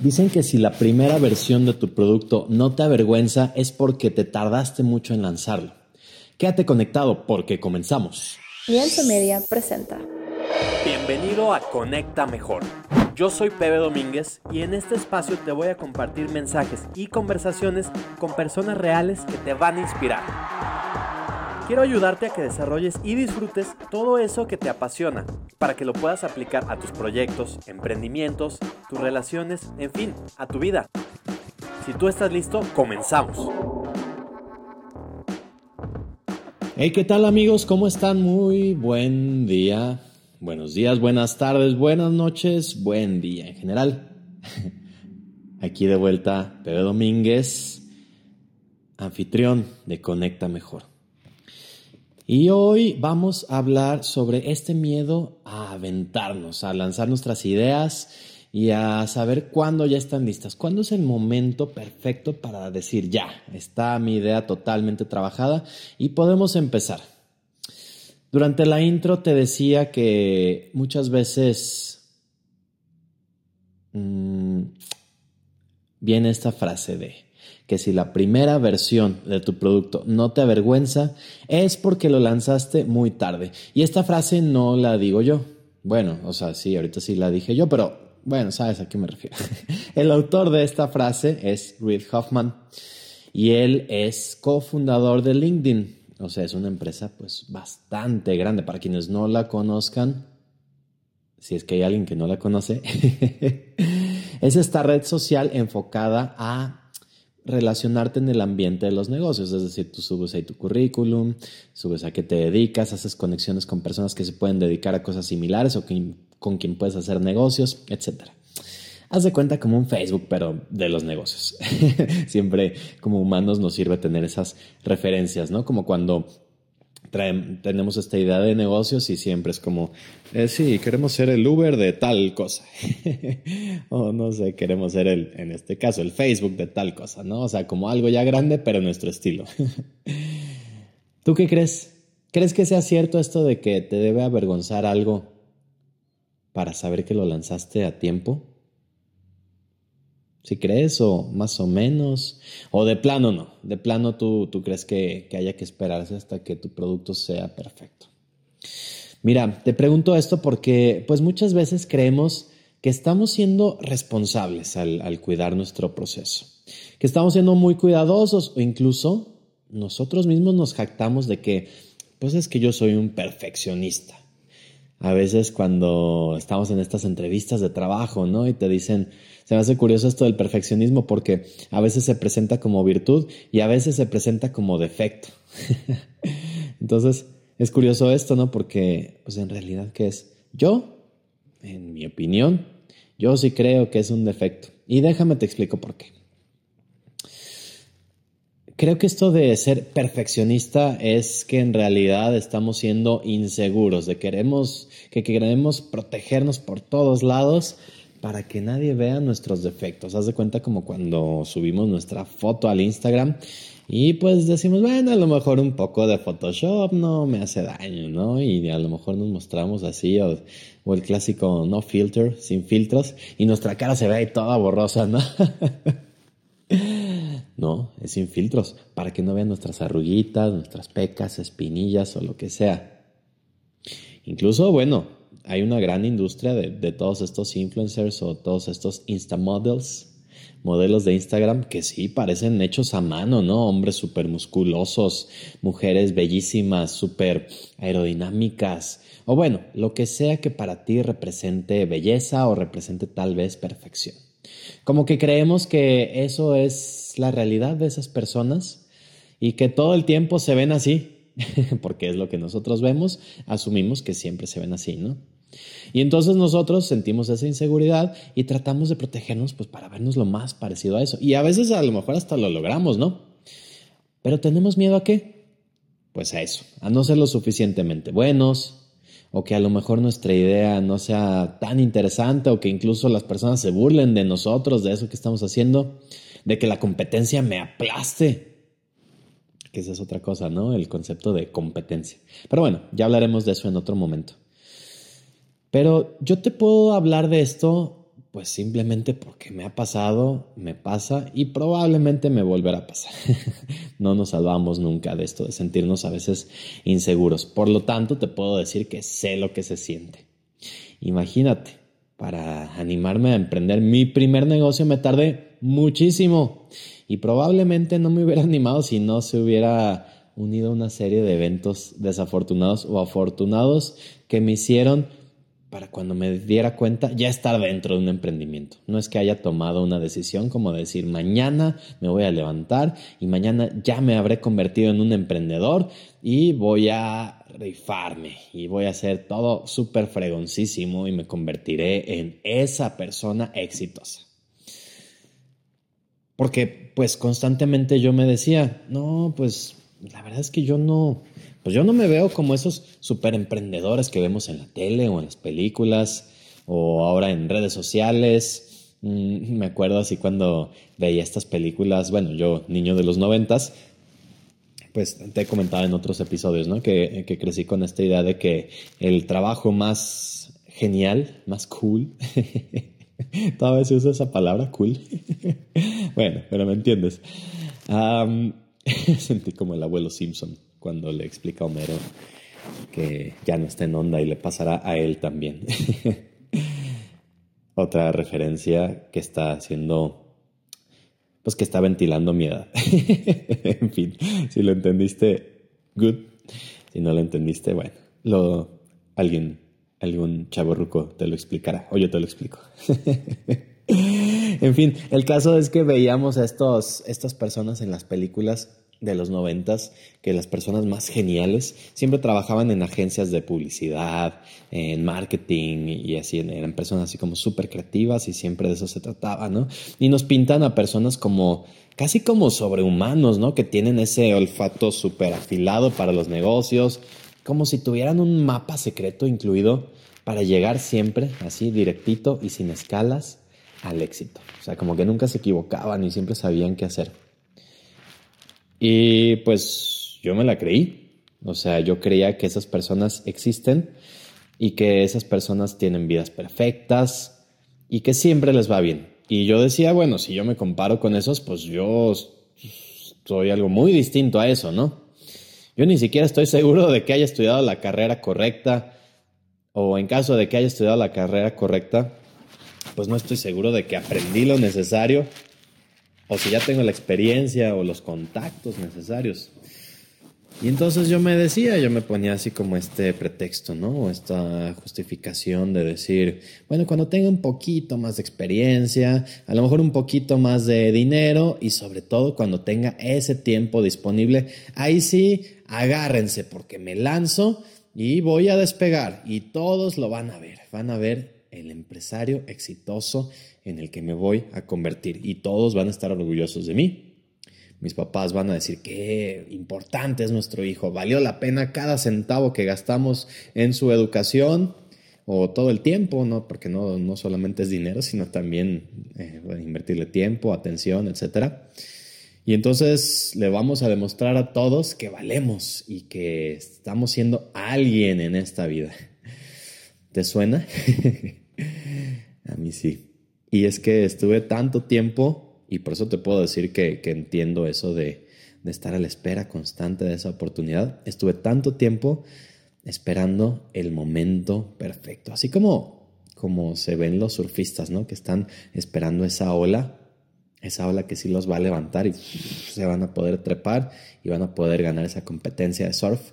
Dicen que si la primera versión de tu producto no te avergüenza es porque te tardaste mucho en lanzarlo. Quédate conectado porque comenzamos. Lienzo Media presenta. Bienvenido a Conecta Mejor. Yo soy Pepe Domínguez y en este espacio te voy a compartir mensajes y conversaciones con personas reales que te van a inspirar. Quiero ayudarte a que desarrolles y disfrutes todo eso que te apasiona, para que lo puedas aplicar a tus proyectos, emprendimientos, tus relaciones, en fin, a tu vida. Si tú estás listo, comenzamos. Hey, ¿qué tal amigos? ¿Cómo están? Muy buen día. Buenos días, buenas tardes, buenas noches, buen día en general. Aquí de vuelta, Pedro Domínguez, anfitrión de Conecta Mejor. Y hoy vamos a hablar sobre este miedo a aventarnos, a lanzar nuestras ideas y a saber cuándo ya están listas, cuándo es el momento perfecto para decir ya, está mi idea totalmente trabajada y podemos empezar. Durante la intro te decía que muchas veces mmm, viene esta frase de que si la primera versión de tu producto no te avergüenza, es porque lo lanzaste muy tarde. Y esta frase no la digo yo. Bueno, o sea, sí, ahorita sí la dije yo, pero bueno, sabes a qué me refiero. El autor de esta frase es Reid Hoffman y él es cofundador de LinkedIn. O sea, es una empresa pues bastante grande. Para quienes no la conozcan, si es que hay alguien que no la conoce, es esta red social enfocada a relacionarte en el ambiente de los negocios, es decir, tú subes ahí tu currículum, subes a qué te dedicas, haces conexiones con personas que se pueden dedicar a cosas similares o con quien puedes hacer negocios, etc. Haz de cuenta como un Facebook, pero de los negocios. Siempre como humanos nos sirve tener esas referencias, ¿no? Como cuando tenemos esta idea de negocios y siempre es como, eh, sí, queremos ser el Uber de tal cosa. o no sé, queremos ser el, en este caso, el Facebook de tal cosa, ¿no? O sea, como algo ya grande, pero nuestro estilo. ¿Tú qué crees? ¿Crees que sea cierto esto de que te debe avergonzar algo para saber que lo lanzaste a tiempo? Si crees, o más o menos, o de plano no, de plano tú, tú crees que, que haya que esperarse hasta que tu producto sea perfecto. Mira, te pregunto esto porque pues muchas veces creemos que estamos siendo responsables al, al, cuidar nuestro proceso, que estamos siendo muy cuidadosos o incluso nosotros mismos nos jactamos de que pues es que yo soy un perfeccionista. A veces cuando estamos en estas entrevistas de trabajo, ¿no? Y te dicen, se me hace curioso esto del perfeccionismo porque a veces se presenta como virtud y a veces se presenta como defecto. Entonces, es curioso esto, ¿no? Porque, pues en realidad, ¿qué es? Yo, en mi opinión, yo sí creo que es un defecto. Y déjame te explico por qué. Creo que esto de ser perfeccionista es que en realidad estamos siendo inseguros, de queremos, que queremos protegernos por todos lados para que nadie vea nuestros defectos. Haz de cuenta como cuando subimos nuestra foto al Instagram y pues decimos, bueno, a lo mejor un poco de Photoshop no me hace daño, ¿no? Y a lo mejor nos mostramos así o, el clásico no filter, sin filtros y nuestra cara se ve ahí toda borrosa, ¿no? no, es sin filtros, para que no vean nuestras arruguitas, nuestras pecas, espinillas o lo que sea. Incluso, bueno, hay una gran industria de, todos estos influencers o todos estos Insta models, modelos de Instagram que sí parecen hechos a mano, ¿no? Hombres súper musculosos, mujeres bellísimas, súper aerodinámicas, o bueno, lo que sea que para ti represente belleza o represente tal vez perfección. Como que creemos que eso es la realidad de esas personas y que todo el tiempo se ven así, porque es lo que nosotros vemos, asumimos que siempre se ven así, ¿no? Y entonces nosotros sentimos esa inseguridad y tratamos de protegernos pues para vernos lo más parecido a eso. Y a veces a lo mejor hasta lo logramos, ¿no? Pero tenemos miedo a qué? Pues a eso, a no ser lo suficientemente buenos, o que a lo mejor nuestra idea no sea tan interesante, o que incluso las personas se burlen de nosotros, de eso que estamos haciendo, de que la competencia me aplaste. Que esa es otra cosa, ¿no? El concepto de competencia. Pero bueno, ya hablaremos de eso en otro momento. Pero yo te puedo hablar de esto pues simplemente porque me ha pasado, me pasa y probablemente me volverá a pasar. no nos salvamos nunca de esto, de sentirnos a veces inseguros. Por lo tanto, te puedo decir que sé lo que se siente. Imagínate, para animarme a emprender mi primer negocio me tardé muchísimo y probablemente no me hubiera animado si no se hubiera unido una serie de eventos desafortunados o afortunados que me hicieron para cuando me diera cuenta ya estar dentro de un emprendimiento. No es que haya tomado una decisión como decir mañana me voy a levantar y mañana ya me habré convertido en un emprendedor y voy a rifarme y voy a hacer todo súper fregoncísimo y me convertiré en esa persona exitosa. Porque pues constantemente yo me decía, no, pues la verdad es que yo no, pues yo no me veo como esos super emprendedores que vemos en la tele o en las películas o ahora en redes sociales. Mm, me acuerdo así cuando veía estas películas, bueno, yo niño de los noventas, pues te he comentado en otros episodios, ¿no? Que, que crecí con esta idea de que el trabajo más genial, más cool, todavía se usa esa palabra, cool. bueno, pero me entiendes. sentí como el abuelo Simpson cuando le explica a Homero que ya no está en onda y le pasará a él también. Otra referencia que está haciendo, pues que está ventilando mi edad. en fin, si lo entendiste, good. Si no lo entendiste, bueno, lo, alguien, algún chavo ruco te lo explicará o yo te lo explico. en fin, el caso es que veíamos a estos, estas personas en las películas de los noventas que las personas más geniales siempre trabajaban en agencias de publicidad, en marketing y así, eran personas así como súper creativas y siempre de eso se trataba, ¿no? Y nos pintan a personas como casi como sobrehumanos, ¿no? Que tienen ese olfato súper afilado para los negocios, como si tuvieran un mapa secreto incluido para llegar siempre así directito y sin escalas al éxito. O sea, como que nunca se equivocaban y siempre sabían qué hacer. Y pues yo me la creí. O sea, yo creía que esas personas existen y que esas personas tienen vidas perfectas y que siempre les va bien. Y yo decía, bueno, si yo me comparo con esos, pues yo soy algo muy distinto a eso, ¿no? Yo ni siquiera estoy seguro de que haya estudiado la carrera correcta o en caso de que haya estudiado la carrera correcta, pues no estoy seguro de que aprendí lo necesario o si ya tengo la experiencia o los contactos necesarios. Y entonces yo me decía, yo me ponía así como este pretexto, ¿no? O esta justificación de decir, bueno, cuando tenga un poquito más de experiencia, a lo mejor un poquito más de dinero y sobre todo cuando tenga ese tiempo disponible, ahí sí, agárrense porque me lanzo y voy a despegar y todos lo van a ver, van a ver el empresario exitoso en el que me voy a convertir y todos van a estar orgullosos de mí. Mis papás van a decir qué importante es nuestro hijo, valió la pena cada centavo que gastamos en su educación o todo el tiempo, ¿no? porque no, no solamente es dinero, sino también eh, invertirle tiempo, atención, etc. Y entonces le vamos a demostrar a todos que valemos y que estamos siendo alguien en esta vida. ¿Te suena? a mí sí. Y es que estuve tanto tiempo, y por eso te puedo decir que, entiendo eso de, estar a la espera constante de esa oportunidad. Estuve tanto tiempo esperando el momento perfecto. Así como, como se ven los surfistas, ¿no? Que están esperando esa ola, esa ola que sí los va a levantar y se van a poder trepar y van a poder ganar esa competencia de surf.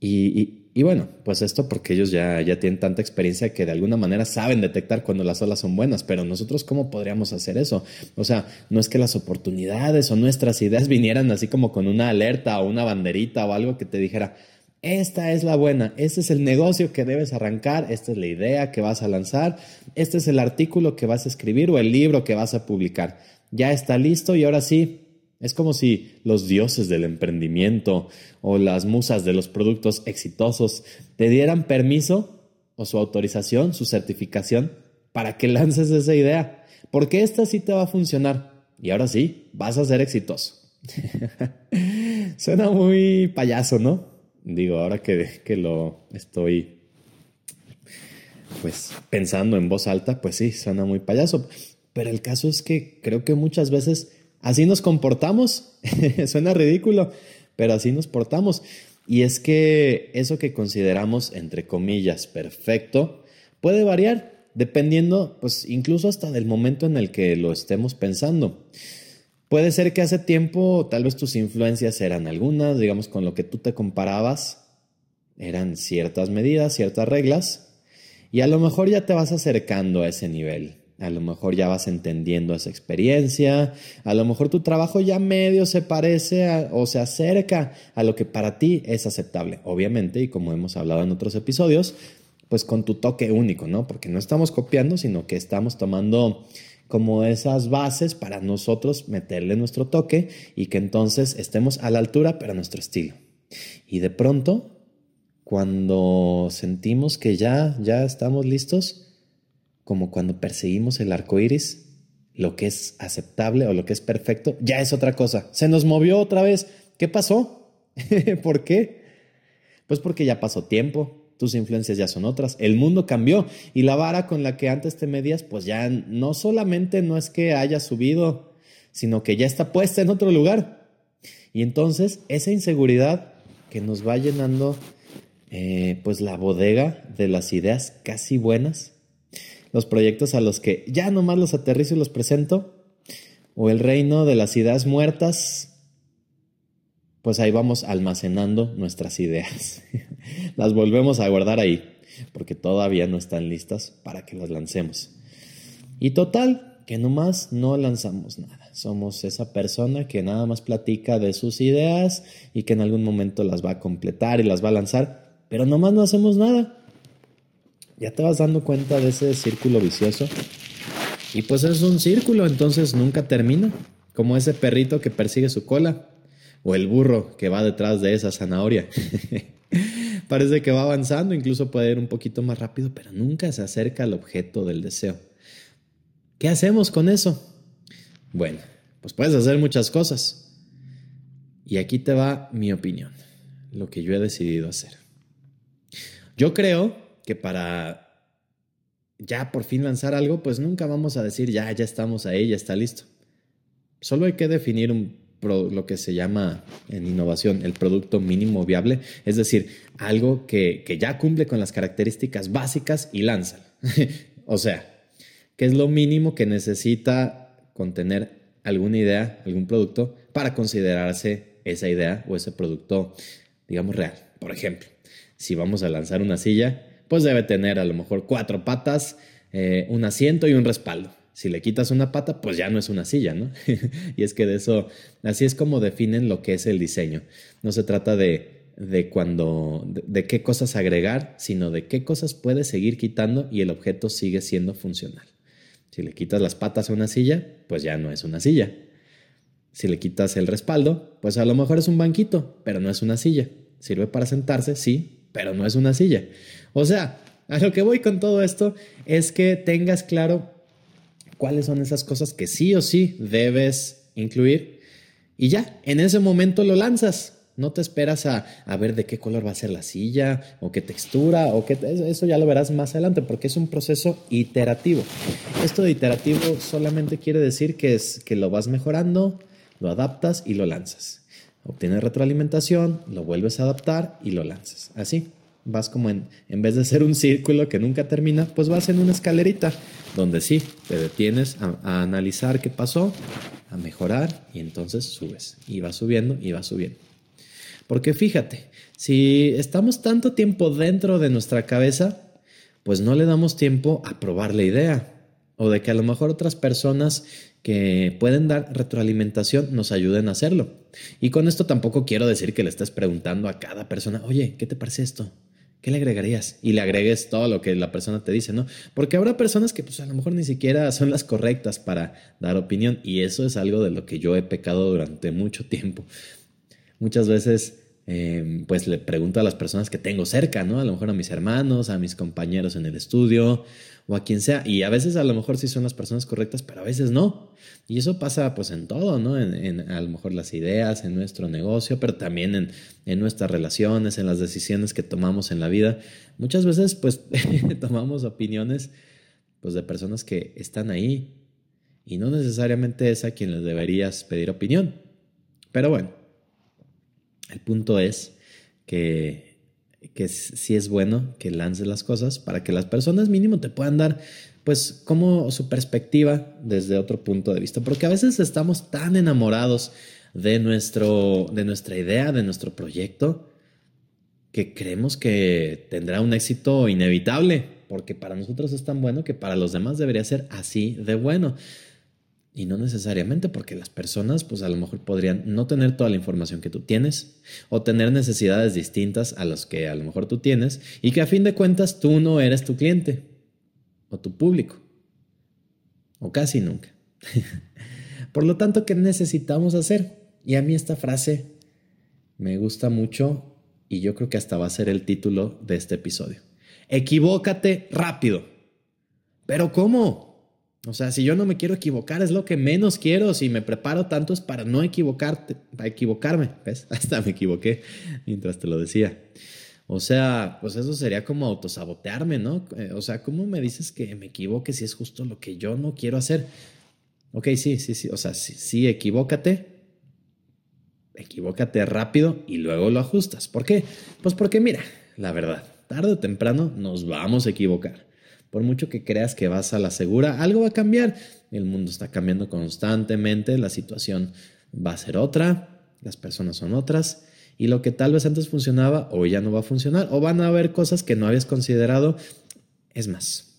y bueno, pues esto porque ellos ya, ya tienen tanta experiencia que de alguna manera saben detectar cuando las olas son buenas, pero nosotros cómo podríamos hacer eso? O sea, no es que las oportunidades o nuestras ideas vinieran así como con una alerta o una banderita o algo que te dijera, esta es la buena, este es el negocio que debes arrancar, esta es la idea que vas a lanzar, este es el artículo que vas a escribir o el libro que vas a publicar. Ya está listo y ahora sí, es como si los dioses del emprendimiento o las musas de los productos exitosos te dieran permiso o su autorización, su certificación para que lances esa idea, porque esta sí te va a funcionar y ahora sí vas a ser exitoso. Suena muy payaso, ¿no? Digo, ahora que, que lo estoy pues pensando en voz alta, pues sí, suena muy payaso. Pero el caso es que creo que muchas veces así nos comportamos. suena ridículo, pero así nos portamos. Y es que eso que consideramos, entre comillas, perfecto, puede variar dependiendo, pues incluso hasta del momento en el que lo estemos pensando. Puede ser que hace tiempo tal vez tus influencias eran algunas, digamos, con lo que tú te comparabas, eran ciertas medidas, ciertas reglas, y a lo mejor ya te vas acercando a ese nivel. A lo mejor ya vas entendiendo esa experiencia, a lo mejor tu trabajo ya medio se parece o se acerca a lo que para ti es aceptable. Obviamente, y como hemos hablado en otros episodios, pues con tu toque único, ¿no? Porque no estamos copiando, sino que estamos tomando como esas bases para nosotros meterle nuestro toque y que entonces estemos a la altura, pero a nuestro estilo. Y de pronto, cuando sentimos que ya, ya estamos listos, como cuando perseguimos el arco iris, lo que es aceptable o lo que es perfecto, ya es otra cosa. Se nos movió otra vez. ¿Qué pasó? ¿Por qué? Pues porque ya pasó tiempo, tus influencias ya son otras, el mundo cambió y la vara con la que antes te medías, pues ya no solamente no es que haya subido, sino que ya está puesta en otro lugar. Y entonces esa inseguridad que nos va llenando eh, pues la bodega de las ideas casi buenas, los proyectos a los que ya nomás los aterrizo y los presento, o el reino de las ideas muertas, pues ahí vamos almacenando nuestras ideas. las volvemos a guardar ahí, porque todavía no están listas para que las lancemos. Y total, que nomás no lanzamos nada. Somos esa persona que nada más platica de sus ideas y que en algún momento las va a completar y las va a lanzar, pero nomás no hacemos nada. Ya te vas dando cuenta de ese círculo vicioso. Y pues es un círculo, entonces nunca termina. Como ese perrito que persigue su cola. O el burro que va detrás de esa zanahoria. Parece que va avanzando, incluso puede ir un poquito más rápido, pero nunca se acerca al objeto del deseo. ¿Qué hacemos con eso? Bueno, pues puedes hacer muchas cosas. Y aquí te va mi opinión, lo que yo he decidido hacer. Yo creo que para ya por fin lanzar algo, pues nunca vamos a decir ya, ya estamos ahí, ya está listo. Solo hay que definir un, lo que se llama en innovación el producto mínimo viable, es decir, algo que, que ya cumple con las características básicas y lanza. o sea, que es lo mínimo que necesita contener alguna idea, algún producto, para considerarse esa idea o ese producto, digamos, real. Por ejemplo, si vamos a lanzar una silla, pues debe tener a lo mejor cuatro patas, eh, un asiento y un respaldo. Si le quitas una pata, pues ya no es una silla, ¿no? y es que de eso, así es como definen lo que es el diseño. No se trata de, de cuando, de, qué cosas agregar, sino de qué cosas puedes seguir quitando y el objeto sigue siendo funcional. Si le quitas las patas a una silla, pues ya no es una silla. Si le quitas el respaldo, pues a lo mejor es un banquito, pero no es una silla. Sirve para sentarse, sí, pero no es una silla. O sea, a lo que voy con todo esto es que tengas claro cuáles son esas cosas que sí o sí debes incluir y ya, en ese momento lo lanzas. No te esperas a, ver de qué color va a ser la silla o qué textura o qué... Eso ya lo verás más adelante porque es un proceso iterativo. Esto de iterativo solamente quiere decir que, es, que lo vas mejorando, lo adaptas y lo lanzas. Obtienes retroalimentación, lo vuelves a adaptar y lo lanzas. Así, vas como en, en vez de ser un círculo que nunca termina, pues vas en una escalerita donde sí, te detienes a, analizar qué pasó, a mejorar y entonces subes. Y vas subiendo y vas subiendo. Porque fíjate, si estamos tanto tiempo dentro de nuestra cabeza, pues no le damos tiempo a probar la idea. O de que a lo mejor otras personas que pueden dar retroalimentación nos ayuden a hacerlo. Y con esto tampoco quiero decir que le estés preguntando a cada persona, oye, ¿qué te parece esto? ¿Qué le agregarías? Y le agregues todo lo que la persona te dice, ¿no? Porque habrá personas que pues a lo mejor ni siquiera son las correctas para dar opinión y eso es algo de lo que yo he pecado durante mucho tiempo. Muchas veces em, pues le pregunto a las personas que tengo cerca, ¿no? A lo mejor a mis hermanos, a mis compañeros en el estudio o a quien sea. Y a veces a lo mejor sí son las personas correctas, pero a veces no. Y eso pasa pues en todo, ¿no? En, a lo mejor las ideas, en nuestro negocio, pero también en, en nuestras relaciones, en las decisiones que tomamos en la vida. Muchas veces pues tomamos opiniones pues de personas que están ahí y no necesariamente es a quien les deberías pedir opinión. Pero bueno, el punto es que, que sí es bueno que lances las cosas para que las personas mínimo te puedan dar pues como su perspectiva desde otro punto de vista, porque a veces estamos tan enamorados de, nuestro, de nuestra idea, de nuestro proyecto, que creemos que tendrá un éxito inevitable, porque para nosotros es tan bueno que para los demás debería ser así de bueno. Y no necesariamente porque las personas pues a lo mejor podrían no tener toda la información que tú tienes o tener necesidades distintas a las que a lo mejor tú tienes y que a fin de cuentas tú no eres tu cliente o tu público o casi nunca. Por lo tanto, ¿qué necesitamos hacer? Y a mí esta frase me gusta mucho y yo creo que hasta va a ser el título de este episodio. Equivócate rápido. ¿Pero cómo? O sea, si yo no me quiero equivocar, es lo que menos quiero. Si me preparo tanto es para no equivocarte, para equivocarme. ¿Ves? Hasta me equivoqué mientras te lo decía. O sea, pues eso sería como autosabotearme, ¿no? Eh, o sea, ¿cómo me dices que me equivoque si es justo lo que yo no quiero hacer? Ok, sí, sí, sí. O sea, sí, sí equivócate. Equivócate rápido y luego lo ajustas. ¿Por qué? Pues porque mira, la verdad, tarde o temprano nos vamos a equivocar. Por mucho que creas que vas a la segura, algo va a cambiar. El mundo está cambiando constantemente, la situación va a ser otra, las personas son otras, y lo que tal vez antes funcionaba o ya no va a funcionar, o van a haber cosas que no habías considerado. Es más,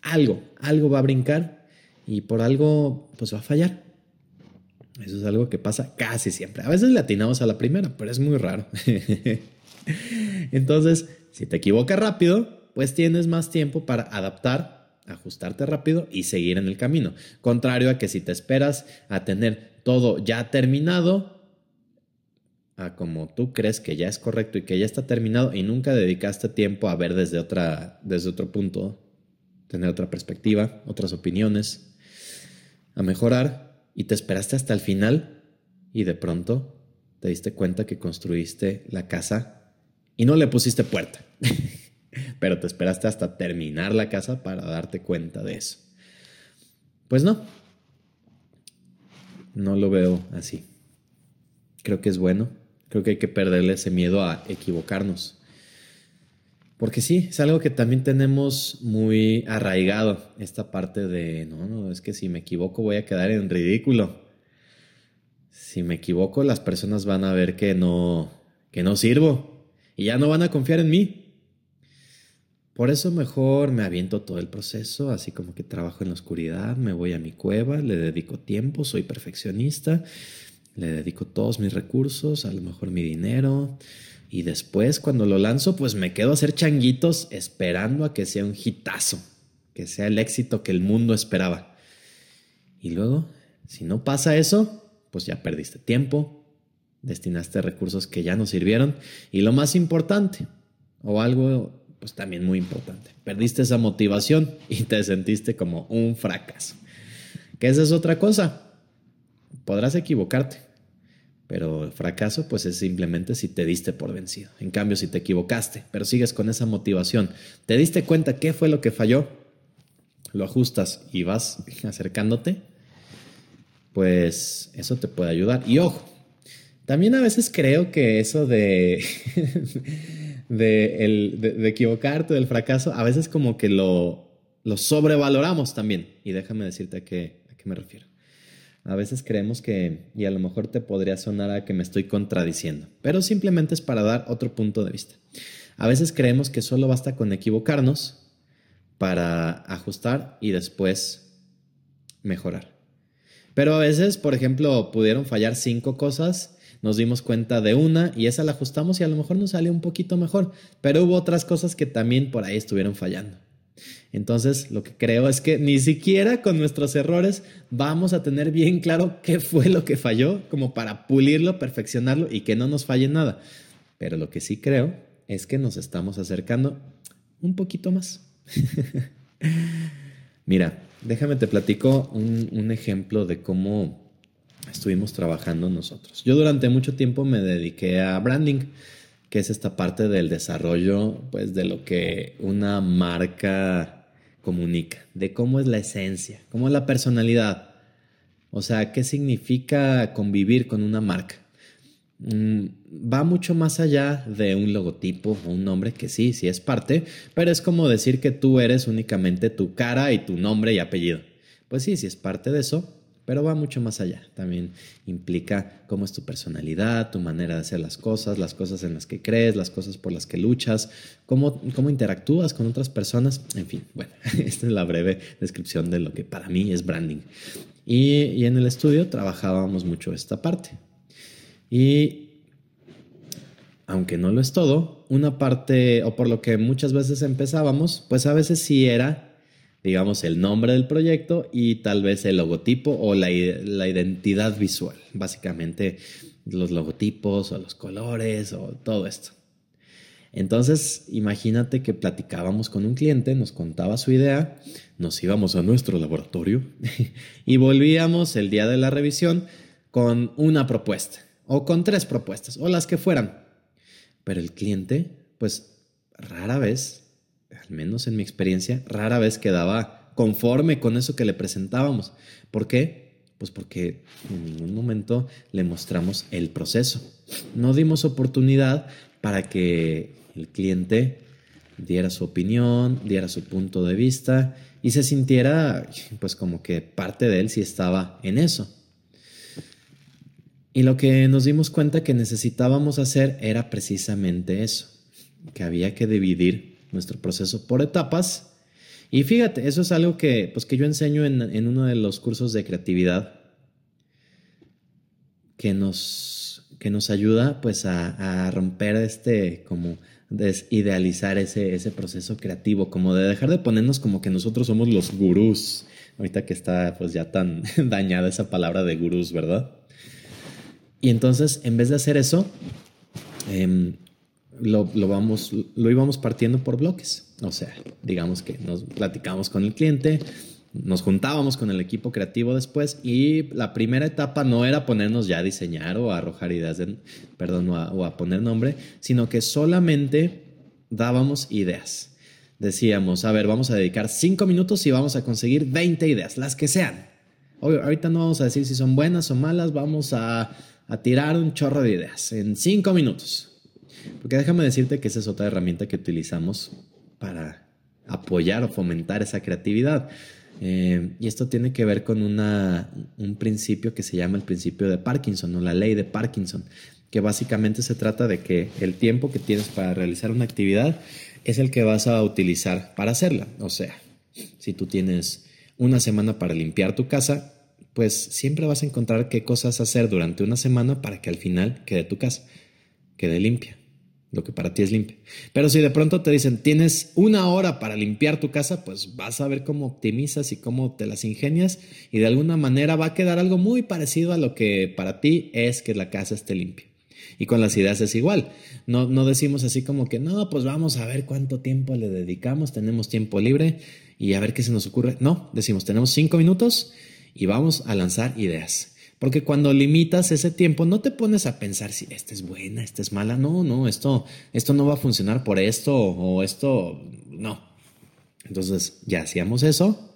algo, algo va a brincar y por algo pues va a fallar. Eso es algo que pasa casi siempre. A veces le atinamos a la primera, pero es muy raro. Entonces, si te equivocas rápido, pues tienes más tiempo para adaptar, ajustarte rápido y seguir en el camino. Contrario a que si te esperas a tener todo ya terminado, a como tú crees que ya es correcto y que ya está terminado y nunca dedicaste tiempo a ver desde, otra, desde otro punto, tener otra perspectiva, otras opiniones, a mejorar y te esperaste hasta el final y de pronto te diste cuenta que construiste la casa y no le pusiste puerta. pero te esperaste hasta terminar la casa para darte cuenta de eso. Pues no, no lo veo así. Creo que es bueno, creo que hay que perderle ese miedo a equivocarnos. Porque sí, es algo que también tenemos muy arraigado, esta parte de, no, no, es que si me equivoco voy a quedar en ridículo. Si me equivoco, las personas van a ver que no, que no sirvo y ya no van a confiar en mí. Por eso mejor me aviento todo el proceso, así como que trabajo en la oscuridad, me voy a mi cueva, le dedico tiempo, soy perfeccionista, le dedico todos mis recursos, a lo mejor mi dinero, y después cuando lo lanzo, pues me quedo a hacer changuitos esperando a que sea un hitazo, que sea el éxito que el mundo esperaba. Y luego, si no pasa eso, pues ya perdiste tiempo, destinaste recursos que ya no sirvieron, y lo más importante, o algo pues también muy importante. Perdiste esa motivación y te sentiste como un fracaso. Que esa es otra cosa. Podrás equivocarte, pero el fracaso pues es simplemente si te diste por vencido. En cambio, si te equivocaste, pero sigues con esa motivación, te diste cuenta qué fue lo que falló, lo ajustas y vas acercándote, pues eso te puede ayudar. Y ojo, también a veces creo que eso de de, el, de, equivocarte, del fracaso, a veces como que lo, lo sobrevaloramos también. Y déjame decirte a qué, a qué me refiero. A veces creemos que, y a lo mejor te podría sonar a que me estoy contradiciendo, pero simplemente es para dar otro punto de vista. A veces creemos que solo basta con equivocarnos para ajustar y después mejorar. Pero a veces, por ejemplo, pudieron fallar cinco cosas nos dimos cuenta de una y esa la ajustamos y a lo mejor nos salió un poquito mejor, pero hubo otras cosas que también por ahí estuvieron fallando. Entonces, lo que creo es que ni siquiera con nuestros errores vamos a tener bien claro qué fue lo que falló, como para pulirlo, perfeccionarlo y que no nos falle nada. pero lo que sí creo es que nos estamos acercando un poquito más. Mira, déjame te platico un, un ejemplo de cómo estuvimos trabajando nosotros. Yo durante mucho tiempo me dediqué a branding, que es esta parte del desarrollo, pues de lo que una marca comunica, de cómo es la esencia, cómo es la personalidad. O sea, qué significa convivir con una marca. Mm, va mucho más allá de un logotipo o un nombre que sí, sí es parte, pero es como decir que tú eres únicamente tu cara y tu nombre y apellido. Pues sí, sí es parte de eso, pero va mucho más allá. También implica cómo es tu personalidad, tu manera de hacer las cosas, las cosas en las que crees, las cosas por las que luchas, cómo, cómo interactúas con otras personas. En fin, bueno, esta es la breve descripción de lo que para mí es branding. Y, y en el estudio trabajábamos mucho esta parte. Y aunque no lo es todo, una parte, o por lo que muchas veces empezábamos, pues a veces sí era, digamos, el nombre del proyecto y tal vez el logotipo o la, la identidad visual, básicamente los logotipos o los colores o todo esto. Entonces, imagínate que platicábamos con un cliente, nos contaba su idea, nos íbamos a nuestro laboratorio y volvíamos el día de la revisión con una propuesta o con tres propuestas, o las que fueran. Pero el cliente, pues rara vez, al menos en mi experiencia, rara vez quedaba conforme con eso que le presentábamos. ¿Por qué? Pues porque en ningún momento le mostramos el proceso. No dimos oportunidad para que el cliente diera su opinión, diera su punto de vista y se sintiera pues como que parte de él si estaba en eso. Y lo que nos dimos cuenta que necesitábamos hacer era precisamente eso, que había que dividir nuestro proceso por etapas. Y fíjate, eso es algo que, pues, que yo enseño en, uno de los cursos de creatividad, que nos, que nos ayuda pues a, a romper este, como desidealizar ese, ese proceso creativo, como de dejar de ponernos como que nosotros somos los gurús, ahorita que está pues ya tan dañada esa palabra de gurús, ¿verdad? Y entonces, en vez de hacer eso, em, lo, vamos, lo íbamos partiendo por bloques. O sea, digamos que nos platicamos con el cliente, nos juntábamos con el equipo creativo después y la primera etapa no era ponernos ya a diseñar o a arrojar ideas, de, perdón, o a, poner nombre, sino que solamente dábamos ideas. Decíamos, a ver, vamos a dedicar cinco minutos y vamos a conseguir 20 ideas, las que sean. ahorita no vamos a decir si son buenas o malas, vamos a a tirar un chorro de ideas en cinco minutos. Porque déjame decirte que esa es otra herramienta que utilizamos para apoyar o fomentar esa creatividad. Eh, y esto tiene que ver con una, un principio que se llama el principio de Parkinson o la ley de Parkinson, que básicamente se trata de que el tiempo que tienes para realizar una actividad es el que vas a utilizar para hacerla. O sea, si tú tienes una semana para limpiar tu casa, pues siempre vas a encontrar qué cosas hacer durante una semana para que al final quede tu casa, quede limpia, lo que para ti es limpia. Pero si de pronto te dicen, tienes una hora para limpiar tu casa, pues vas a ver cómo optimizas y cómo te las ingenias y de alguna manera va a quedar algo muy parecido a lo que para ti es que la casa esté limpia. Y con las ideas es igual. No, no decimos así como que, no, pues vamos a ver cuánto tiempo le dedicamos, tenemos tiempo libre y a ver qué se nos ocurre. No, decimos, tenemos cinco minutos y vamos a lanzar ideas. Porque cuando limitas ese tiempo, no te pones a pensar si esta es buena, esta es mala. No, no, esto, esto no va a funcionar por esto o esto, no. Entonces ya hacíamos eso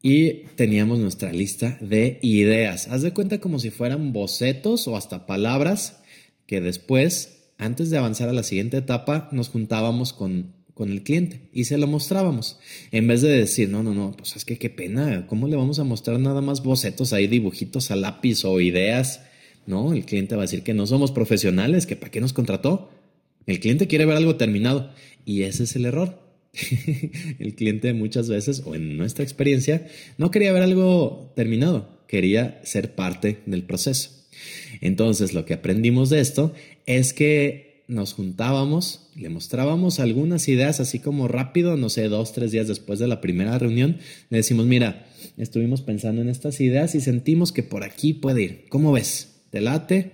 y teníamos nuestra lista de ideas. Haz de cuenta como si fueran bocetos o hasta palabras que después, antes de avanzar a la siguiente etapa, nos juntábamos con con el cliente y se lo mostrábamos. En vez de decir, no, no, no, pues es que qué pena, ¿cómo le vamos a mostrar nada más bocetos ahí, dibujitos a lápiz o ideas? No, el cliente va a decir que no somos profesionales, que para qué nos contrató. El cliente quiere ver algo terminado y ese es el error. el cliente muchas veces, o en nuestra experiencia, no quería ver algo terminado, quería ser parte del proceso. Entonces, lo que aprendimos de esto es que nos juntábamos, le mostrábamos algunas ideas así como rápido, no sé, dos, tres días después de la primera reunión, le decimos, mira, estuvimos pensando en estas ideas y sentimos que por aquí puede ir. ¿Cómo ves? ¿Te late?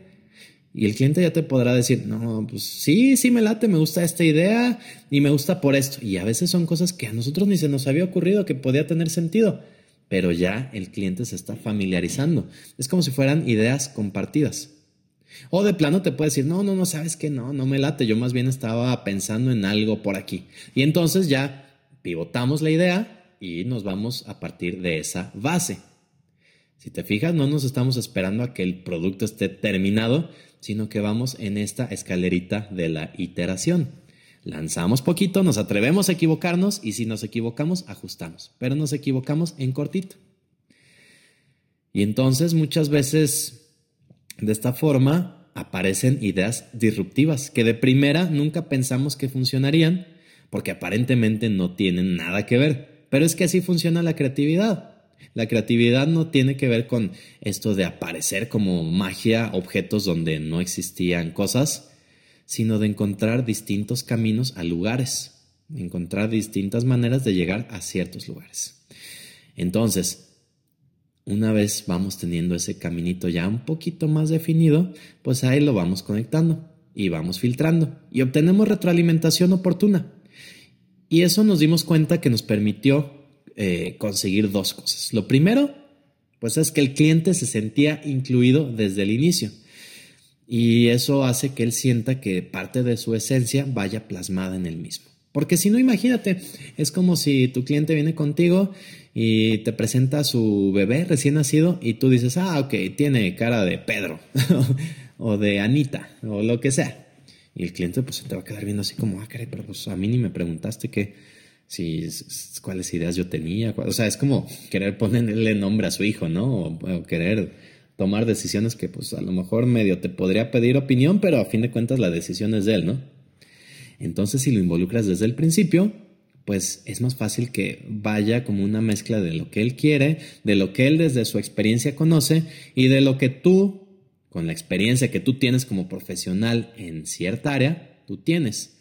Y el cliente ya te podrá decir, no, pues sí, sí me late, me gusta esta idea y me gusta por esto. Y a veces son cosas que a nosotros ni se nos había ocurrido que podía tener sentido, pero ya el cliente se está familiarizando. Es como si fueran ideas compartidas. O de plano te puede decir, no, no, no, sabes que no, no me late, yo más bien estaba pensando en algo por aquí. Y entonces ya pivotamos la idea y nos vamos a partir de esa base. Si te fijas, no nos estamos esperando a que el producto esté terminado, sino que vamos en esta escalerita de la iteración. Lanzamos poquito, nos atrevemos a equivocarnos y si nos equivocamos, ajustamos, pero nos equivocamos en cortito. Y entonces muchas veces de esta forma aparecen ideas disruptivas que de primera nunca pensamos que funcionarían porque aparentemente no tienen nada que ver. Pero es que así funciona la creatividad. La creatividad no tiene que ver con esto de aparecer como magia objetos donde no existían cosas, sino de encontrar distintos caminos a lugares, encontrar distintas maneras de llegar a ciertos lugares. Entonces, una vez vamos teniendo ese caminito ya un poquito más definido, pues ahí lo vamos conectando y vamos filtrando y obtenemos retroalimentación oportuna. Y eso nos dimos cuenta que nos permitió eh, conseguir dos cosas. Lo primero, pues es que el cliente se sentía incluido desde el inicio. Y eso hace que él sienta que parte de su esencia vaya plasmada en él mismo. Porque si no, imagínate, es como si tu cliente viene contigo y te presenta su bebé recién nacido y tú dices, ah, ok, tiene cara de Pedro o de Anita o lo que sea. Y el cliente pues te va a quedar viendo así como, ah, caray, pero pues a mí ni me preguntaste qué, si, cuáles ideas yo tenía. O sea, es como querer ponerle nombre a su hijo, ¿no? O, querer tomar decisiones que pues a lo mejor medio te podría pedir opinión, pero a fin de cuentas la decisión es de él, ¿no? Entonces si lo involucras desde el principio, pues es más fácil que vaya como una mezcla de lo que él quiere, de lo que él desde su experiencia conoce y de lo que tú, con la experiencia que tú tienes como profesional en cierta área, tú tienes.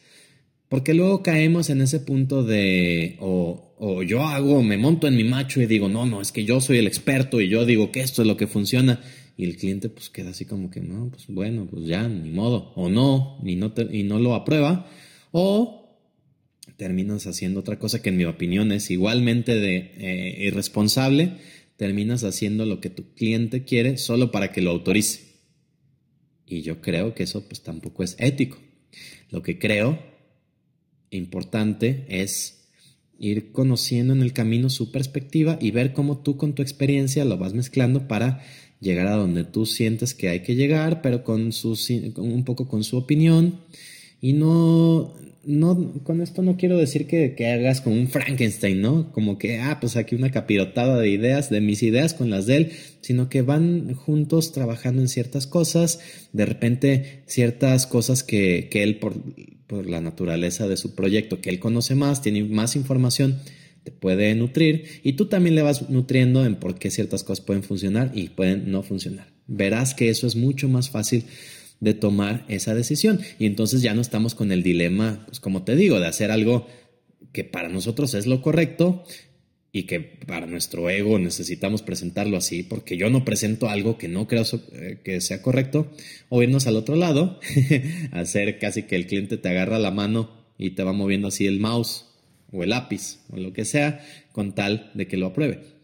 Porque luego caemos en ese punto de, o, yo hago, me monto en mi macho y digo, no, no, es que yo soy el experto y yo digo que esto es lo que funciona. Y el cliente pues queda así como que, no, pues bueno, pues ya, ni modo. O no, ni no y no lo aprueba. O terminas haciendo otra cosa que en mi opinión es igualmente eh, irresponsable. Terminas haciendo lo que tu cliente quiere solo para que lo autorice. Y yo creo que eso pues tampoco es ético. Lo que creo importante es ir conociendo en el camino su perspectiva y ver cómo tú con tu experiencia lo vas mezclando para llegar a donde tú sientes que hay que llegar, pero con, su, un poco con su opinión. Y no, no, con esto no quiero decir que, que, hagas como un Frankenstein, ¿no? Como que, ah, pues aquí una capirotada de ideas, de mis ideas con las de él, sino que van juntos trabajando en ciertas cosas, de repente ciertas cosas que, que él por, por la naturaleza de su proyecto, que él conoce más, tiene más información, te puede nutrir y tú también le vas nutriendo en por qué ciertas cosas pueden funcionar y pueden no funcionar. Verás que eso es mucho más fácil de tomar esa decisión y entonces ya no estamos con el dilema, pues como te digo, de hacer algo que para nosotros es lo correcto, y que para nuestro ego necesitamos presentarlo así, porque yo no presento algo que no creo eh, que sea correcto, o irnos al otro lado, hacer casi que el cliente te agarra la mano y te va moviendo así el mouse o el lápiz o lo que sea, con tal de que lo apruebe.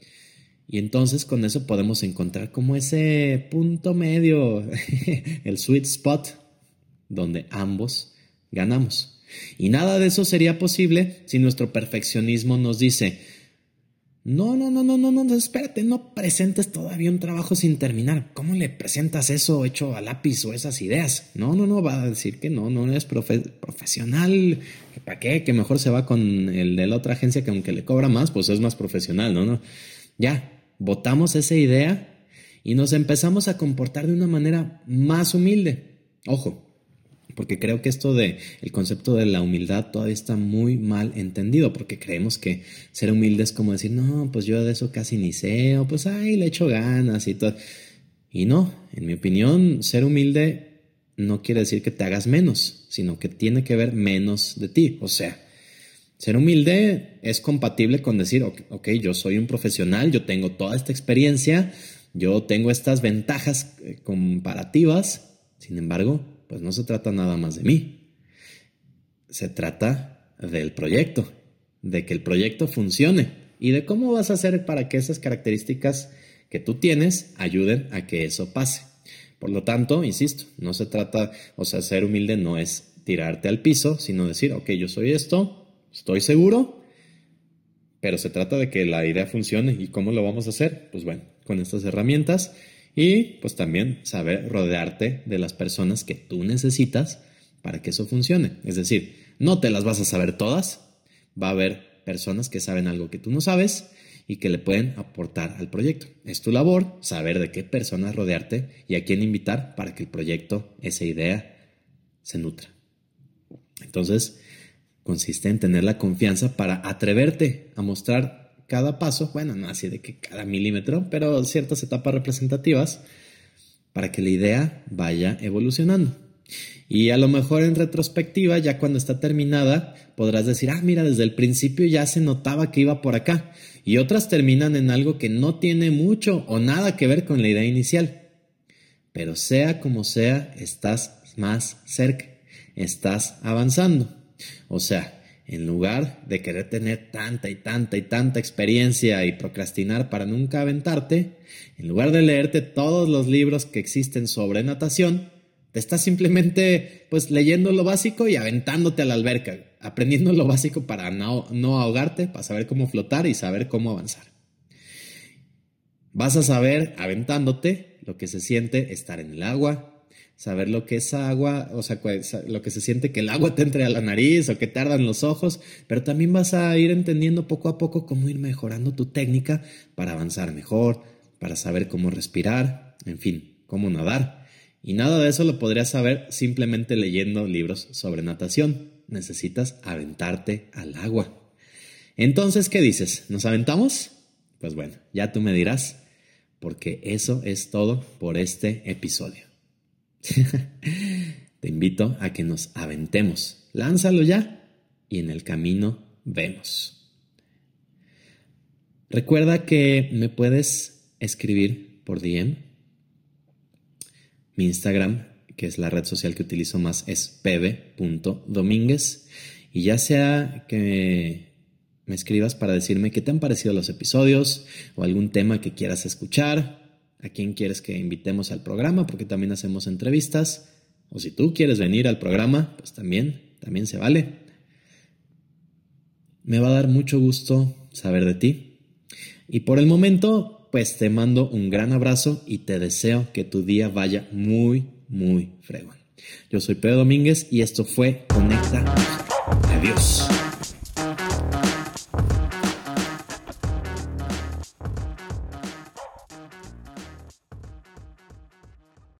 Y entonces con eso podemos encontrar como ese punto medio, el sweet spot, donde ambos ganamos. Y nada de eso sería posible si nuestro perfeccionismo nos dice, no, no, no, no, no, no, espérate, no presentes todavía un trabajo sin terminar. ¿Cómo le presentas eso hecho a lápiz o esas ideas? No, no, no, va a decir que no, no eres profesional. ¿Para qué? Que mejor se va con el de la otra agencia que aunque le cobra más, pues es más profesional, ¿no? no. Ya, votamos esa idea y nos empezamos a comportar de una manera más humilde. Ojo, porque creo que esto de el concepto de la humildad todavía está muy mal entendido, porque creemos que ser humilde es como decir, no, pues yo de eso casi ni sé, o pues ay, le echo ganas y todo. Y no, en mi opinión, ser humilde no quiere decir que te hagas menos, sino que tiene que ver menos de ti. O sea, ser humilde es compatible con decir, ok, yo soy un profesional, yo tengo toda esta experiencia, yo tengo estas ventajas eh, comparativas, Sin embargo, pues no se trata nada más de mí. Se trata del proyecto, de que el proyecto funcione y de cómo vas a hacer para que esas características que tú tienes ayuden a que eso pase. Por lo tanto, insisto, no se trata, o sea, ser humilde no es tirarte al piso, sino decir, ok, yo soy esto, estoy seguro, pero se trata de que la idea funcione. ¿Y cómo lo vamos a hacer? Pues bueno, con estas herramientas y pues también saber rodearte de las personas que tú necesitas para que eso funcione. Es decir, no te las vas a saber todas, va a haber personas que saben algo que tú no sabes y que le pueden aportar al proyecto. Es tu labor saber de qué personas rodearte y a quién invitar para que el proyecto, esa idea, se nutra. Entonces, consiste en tener la confianza para atreverte a mostrar cada paso, bueno, no así de que cada milímetro, pero ciertas etapas representativas para que la idea vaya evolucionando. Y a lo mejor en retrospectiva, ya cuando está terminada, podrás decir, ah, mira, desde el principio ya se notaba que iba por acá. Y otras terminan en algo que no tiene mucho o nada que ver con la idea inicial. Pero sea como sea, estás más cerca estás avanzando. O sea, en lugar de querer tener tanta y tanta y tanta experiencia y procrastinar para nunca aventarte, en lugar de leerte todos los libros que existen sobre natación, te estás simplemente pues leyendo lo básico y aventándote a la alberca, aprendiendo lo básico para no, no ahogarte, para saber cómo flotar y saber cómo avanzar. Vas a saber aventándote lo que se siente estar en el agua, saber lo que es agua, o sea, lo que se siente que el agua te entre a la nariz o que tardan los ojos, pero también vas a ir entendiendo poco a poco cómo ir mejorando tu técnica para avanzar mejor, para saber cómo respirar, en fin, cómo nadar. Y nada de eso lo podrías saber simplemente leyendo libros sobre natación. Necesitas aventarte al agua. Entonces, ¿qué dices? ¿Nos aventamos? Pues bueno, ya tú me dirás, porque eso es todo por este episodio. Te invito a que nos aventemos. Lánzalo ya y en el camino vemos. Recuerda que me puedes escribir por DM. Mi Instagram, que es la red social que utilizo más, es pb.domínguez. Y ya sea que me escribas para decirme qué te han parecido los episodios o algún tema que quieras escuchar a quién quieres que invitemos al programa, porque también hacemos entrevistas. O si tú quieres venir al programa, pues también, también se vale. Me va a dar mucho gusto saber de ti. Y por el momento, pues te mando un gran abrazo y te deseo que tu día vaya muy, muy fregón. Yo soy Pedro Domínguez y esto fue Conecta. Adiós.